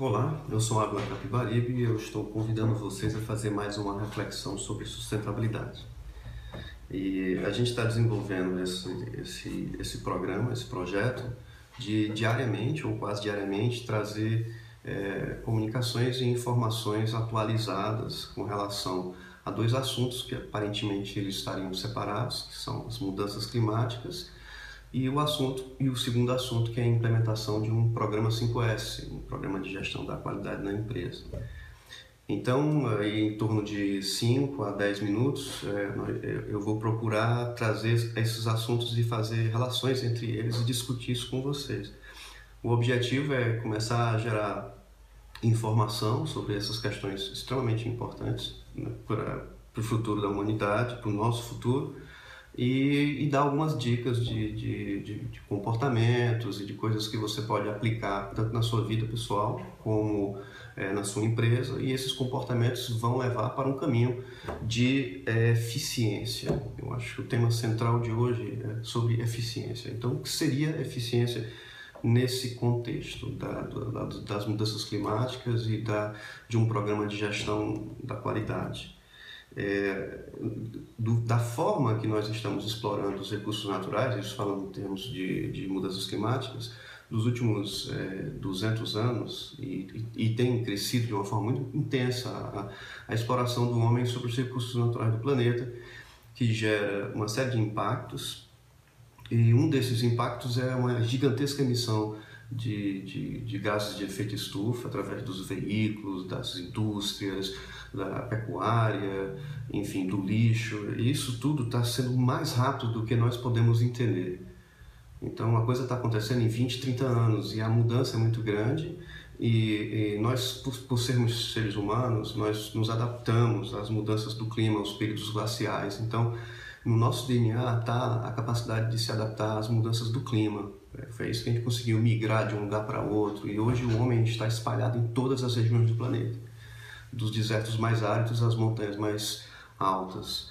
Olá, eu sou Água Capibaribe e eu estou convidando vocês a fazer mais uma reflexão sobre sustentabilidade. E a gente está desenvolvendo esse, esse, esse programa, esse projeto, de diariamente ou quase diariamente trazer é, comunicações e informações atualizadas com relação a dois assuntos que aparentemente eles estariam separados, que são as mudanças climáticas e o assunto e o segundo assunto que é a implementação de um programa 5S, um programa de gestão da qualidade na empresa. Então, aí, em torno de 5 a 10 minutos, é, eu vou procurar trazer esses assuntos e fazer relações entre eles e discutir isso com vocês. O objetivo é começar a gerar informação sobre essas questões extremamente importantes né, para o futuro da humanidade, para o nosso futuro, e, e dar algumas dicas de, de, de, de, comportamentos e de coisas que você pode aplicar tanto na sua vida pessoal como é, na sua empresa e esses comportamentos vão levar para um caminho de é, eficiência. Eu acho que o tema central de hoje é sobre eficiência. Então, o que seria eficiência nesse contexto da, da, das mudanças climáticas e da, de um programa de gestão da qualidade? É, do, da forma que nós estamos explorando os recursos naturais, isso falando em termos de, de mudanças climáticas, nos últimos é, 200 anos, e, e, e, tem crescido de uma forma muito intensa a, a, exploração do homem sobre os recursos naturais do planeta, que gera uma série de impactos, e um desses impactos é uma gigantesca emissão de, de, de gases de efeito estufa através dos veículos, das indústrias, da pecuária, enfim, do lixo. E isso tudo está sendo mais rápido do que nós podemos entender. Então a coisa está acontecendo em 20, 30 anos e a mudança é muito grande. E, e nós, por, por, sermos seres humanos, nós nos adaptamos às mudanças do clima, aos períodos glaciais. Então, no nosso DNA está a capacidade de se adaptar às mudanças do clima. É, foi isso que a gente conseguiu migrar de um lugar para outro. E hoje o homem está espalhado em todas as regiões do planeta dos desertos mais áridos às montanhas mais altas.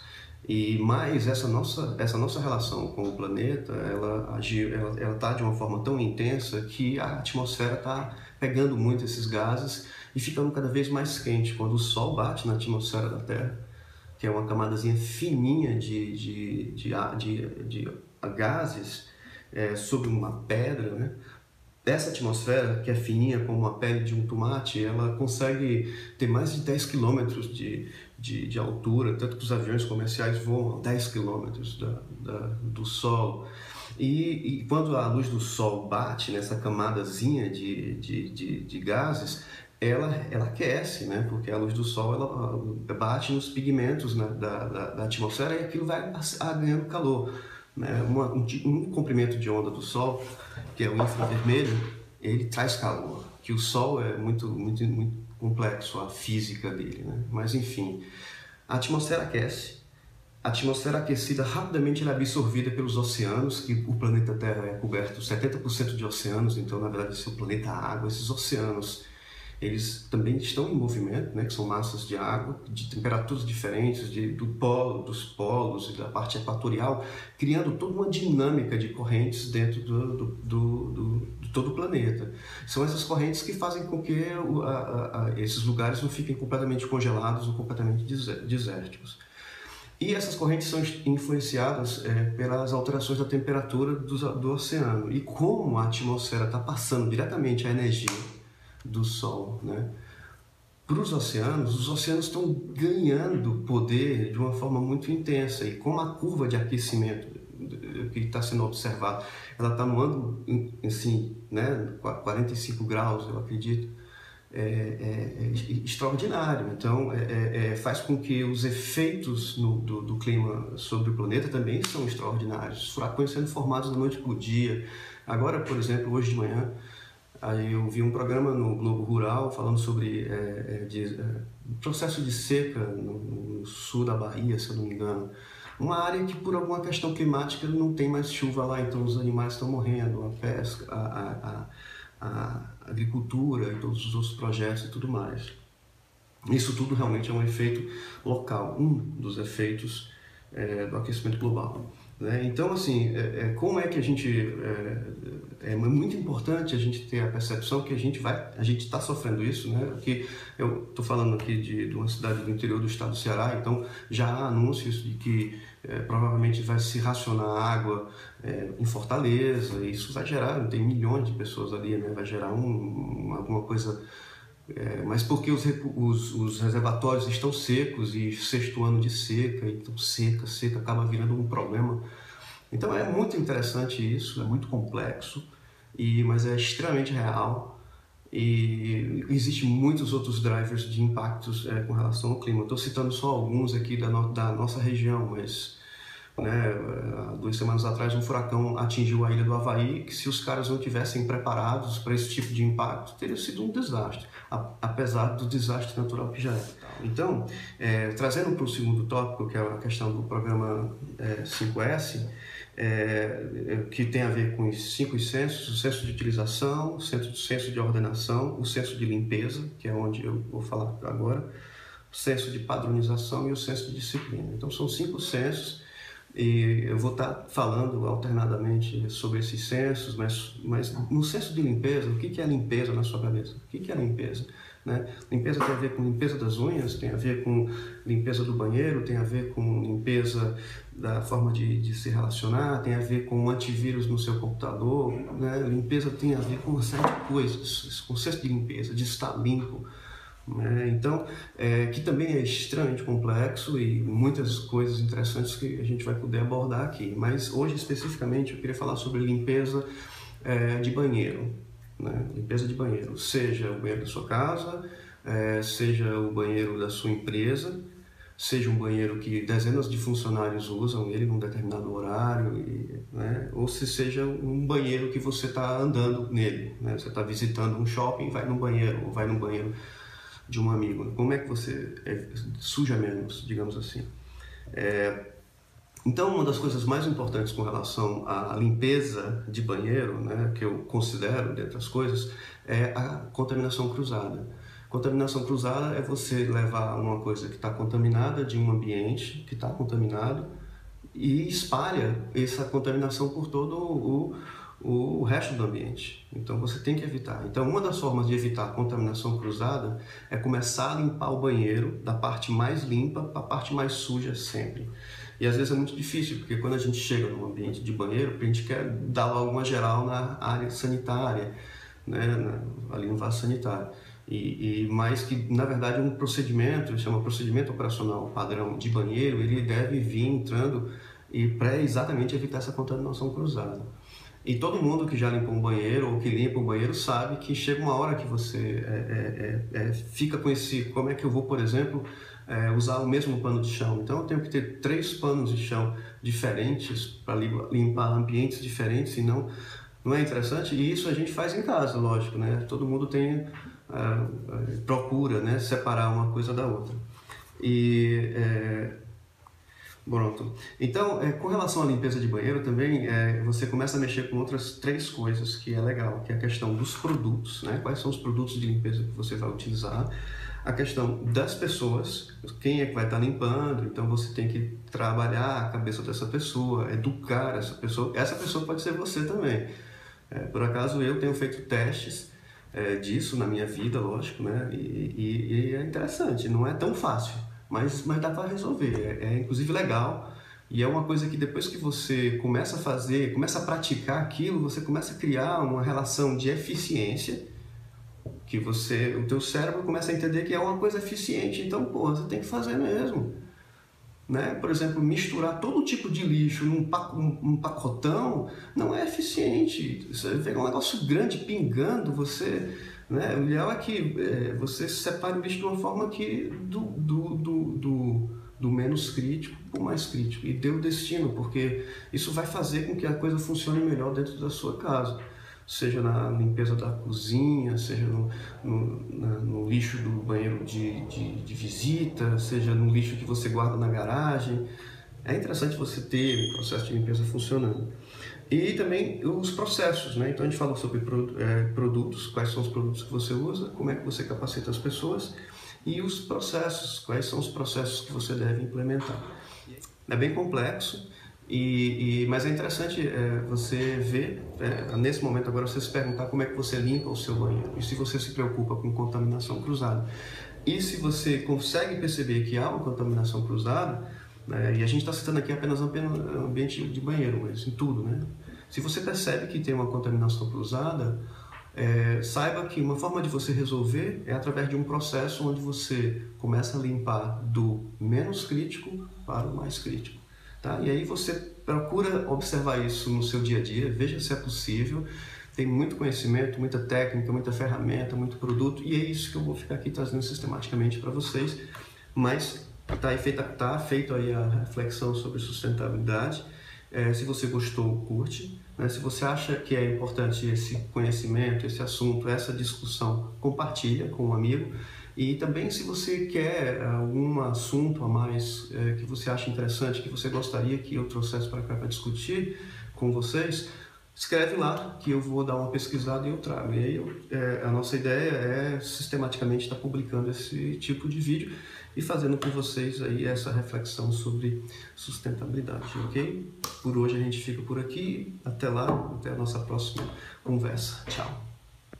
E mais essa nossa essa nossa relação com o planeta, ela agiu, ela tá de uma forma tão intensa que a atmosfera está pegando muito esses gases e ficando cada vez mais quente quando o sol bate na atmosfera da Terra, que é uma camadazinha fininha de de, de, de, de gases é, sobre uma pedra, né? Essa atmosfera, que é fininha como a pele de um tomate, ela consegue ter mais de 10 quilômetros de, de, de, altura, tanto que os aviões comerciais voam a 10 quilômetros da, da, do solo. E, e, quando a luz do sol bate nessa camadazinha de, de, de, de gases, ela, ela aquece, né? porque a luz do sol ela bate nos pigmentos né? da, da, da atmosfera e aquilo vai ganhando calor. Né? Uma, um, um comprimento de onda do Sol, que é o infravermelho, ele traz calor. Que o Sol é muito, muito, muito complexo, a física dele. Né? Mas enfim, a atmosfera aquece. A atmosfera aquecida rapidamente é absorvida pelos oceanos, que o planeta Terra é coberto 70% de oceanos, então na verdade esse é o planeta água, esses oceanos eles também estão em movimento, né, que são massas de água de temperaturas diferentes, de, do polo, dos polos e da parte equatorial, criando toda uma dinâmica de correntes dentro do, do, do, do de todo o planeta. São essas correntes que fazem com que a, a, a, esses lugares não fiquem completamente congelados ou completamente desérticos. E essas correntes são influenciadas é, pelas alterações da temperatura do, do oceano. E como a atmosfera está passando diretamente a energia do Sol, né? Para os oceanos, os oceanos estão ganhando poder de uma forma muito intensa e como a curva de aquecimento que está sendo observado, ela está no ângulo assim, né, 45 graus, eu acredito, é, é, é extraordinário. Então, é, é, é, faz com que os efeitos no, do, do, clima sobre o planeta também são extraordinários. Furacões sendo formados da noite para o dia. Agora, por exemplo, hoje de manhã, Aí eu vi um programa no Globo Rural falando sobre é, de, é, processo de seca no, no, sul da Bahia, se eu não me engano. Uma área que por alguma questão climática não tem mais chuva lá, então os animais estão morrendo, a pesca, a, a, a, a agricultura e todos os outros projetos e tudo mais. Isso tudo realmente é um efeito local, um dos efeitos é, do aquecimento global. Né? Então, assim, é, é, como é que a gente é, é, muito importante a gente ter a percepção que a gente vai, a gente está sofrendo isso, né? Que eu estou falando aqui de, de, uma cidade do interior do estado do Ceará, então já há anúncios de que é, provavelmente vai se racionar água é, em Fortaleza, e isso vai gerar, tem milhões de pessoas ali, né? Vai gerar um, alguma coisa é, mas porque os, os, os, reservatórios estão secos e sexto ano de seca, então seca, seca acaba virando um problema. Então é muito interessante isso, é muito complexo, e, mas é extremamente real e existem muitos outros drivers de impactos é, com relação ao clima. Estou citando só alguns aqui da, no, da nossa região, mas né? Duas semanas atrás, um furacão atingiu a ilha do Havaí, que se os caras não tivessem preparados para esse tipo de impacto, teria sido um desastre, apesar do desastre natural que já é. Então, é, trazendo para o segundo tópico, que é a questão do programa é, 5S, é, que tem a ver com os cinco censos, o censo de utilização, o censo, o censo de ordenação, o censo de limpeza, que é onde eu vou falar agora, o censo de padronização e o censo de disciplina. Então, são cinco censos e eu vou estar falando alternadamente sobre esses censos, mas, mas no censo de limpeza, o que é limpeza na sua cabeça? O que é limpeza? Né? Limpeza tem a ver com limpeza das unhas, tem a ver com limpeza do banheiro, tem a ver com limpeza da forma de, de se relacionar, tem a ver com antivírus no seu computador. Né? Limpeza tem a ver com uma série de coisas, esse conceito de limpeza, de estar limpo. Né? Então, é, que também é extremamente complexo e muitas coisas interessantes que a gente vai poder abordar aqui. Mas hoje, especificamente, eu queria falar sobre limpeza é, de banheiro. Né? Limpeza de banheiro, seja o banheiro da sua casa, é, seja o banheiro da sua empresa, seja um banheiro que dezenas de funcionários usam ele num determinado horário, e, né? ou se seja um banheiro que você está andando nele. Né? Você está visitando um shopping, vai no banheiro, ou vai no banheiro de um amigo? Como é que você é, suja menos, digamos assim? É, então, uma das coisas mais importantes com relação à limpeza de banheiro, né, que eu considero, dentre as coisas, é a contaminação cruzada. Contaminação cruzada é você levar uma coisa que está contaminada de um ambiente que está contaminado e espalha essa contaminação por todo o, o resto do ambiente. Então você tem que evitar. Então uma das formas de evitar contaminação cruzada é começar a limpar o banheiro da parte mais limpa para a parte mais suja sempre. E às vezes é muito difícil, porque quando a gente chega num ambiente de banheiro, a gente quer dar logo uma geral na área sanitária, né, ali no vaso sanitário. E, e mais que, na verdade, um procedimento, chama procedimento operacional padrão de banheiro, ele deve vir entrando e para exatamente evitar essa contaminação cruzada. E todo mundo que já limpou um banheiro ou que limpa um banheiro sabe que chega uma hora que você é, é, é, é fica com esse. Como é que eu vou, por exemplo, é, usar o mesmo pano de chão? Então eu tenho que ter três panos de chão diferentes para limpar ambientes diferentes e não. Não é interessante? E isso a gente faz em casa, lógico, né? Todo mundo tem. É, procura né, separar uma coisa da outra. E Pronto. Então, é, com relação à limpeza de banheiro também, é, você começa a mexer com outras três coisas que é legal, que é a questão dos produtos, né? Quais são os produtos de limpeza que você vai utilizar? A questão das pessoas, quem é que vai estar limpando, então você tem que trabalhar a cabeça dessa pessoa, educar essa pessoa. Essa pessoa pode ser você também. É, por acaso eu tenho feito testes é, disso na minha vida, lógico, né? E, e, e é interessante, não é tão fácil mas, mas dá para resolver. É, é inclusive legal e é uma coisa que depois que você começa a fazer, começa a praticar aquilo, você começa a criar uma relação de eficiência que você, o teu cérebro começa a entender que é uma coisa eficiente, então, pô, você tem que fazer mesmo. Né? Por exemplo, misturar todo tipo de lixo num um pacotão não é eficiente. Você vê um negócio grande pingando, você né? O ideal é que é, você separe o bicho de uma forma que do, do, do, do, do menos crítico para o mais crítico e dê o destino, porque isso vai fazer com que a coisa funcione melhor dentro da sua casa seja na limpeza da cozinha, seja no, no, na, no lixo do banheiro de, de, de, visita, seja no lixo que você guarda na garagem. É interessante você ter o processo de limpeza funcionando. E também os processos, né? Então a gente fala sobre é, produtos, quais são os produtos que você usa, como é que você capacita as pessoas e os processos, quais são os processos que você deve implementar. É bem complexo E, e, mas é interessante é, você ver, é, nesse momento agora, você se perguntar como é que você limpa o seu banheiro e se você se preocupa com contaminação cruzada. E se você consegue perceber que há uma contaminação cruzada, né, e a gente está citando aqui apenas o ambiente de banheiro, mas em tudo, né? Se você percebe que tem uma contaminação cruzada, é, saiba que uma forma de você resolver é através de um processo onde você começa a limpar do menos crítico para o mais crítico. Tá? E aí você procura observar isso no seu dia a dia, veja se é possível. Tem muito conhecimento, muita técnica, muita ferramenta, muito produto, e é isso que eu vou ficar aqui trazendo sistematicamente para vocês. Mas está feito, tá feito aí a reflexão sobre sustentabilidade. É, se você gostou, curte. Né? Se você acha que é importante esse conhecimento, esse assunto, essa discussão, compartilha com um amigo. E também se você quer algum assunto a mais é, que você acha interessante, que você gostaria que eu trouxesse para cá para discutir com vocês, escreve lá que eu vou dar uma pesquisada e eu trago. E aí é, a nossa ideia é sistematicamente estar publicando esse tipo de vídeo e fazendo com vocês aí essa reflexão sobre sustentabilidade, ok? Por hoje a gente fica por aqui. Até lá, até a nossa próxima conversa. Tchau.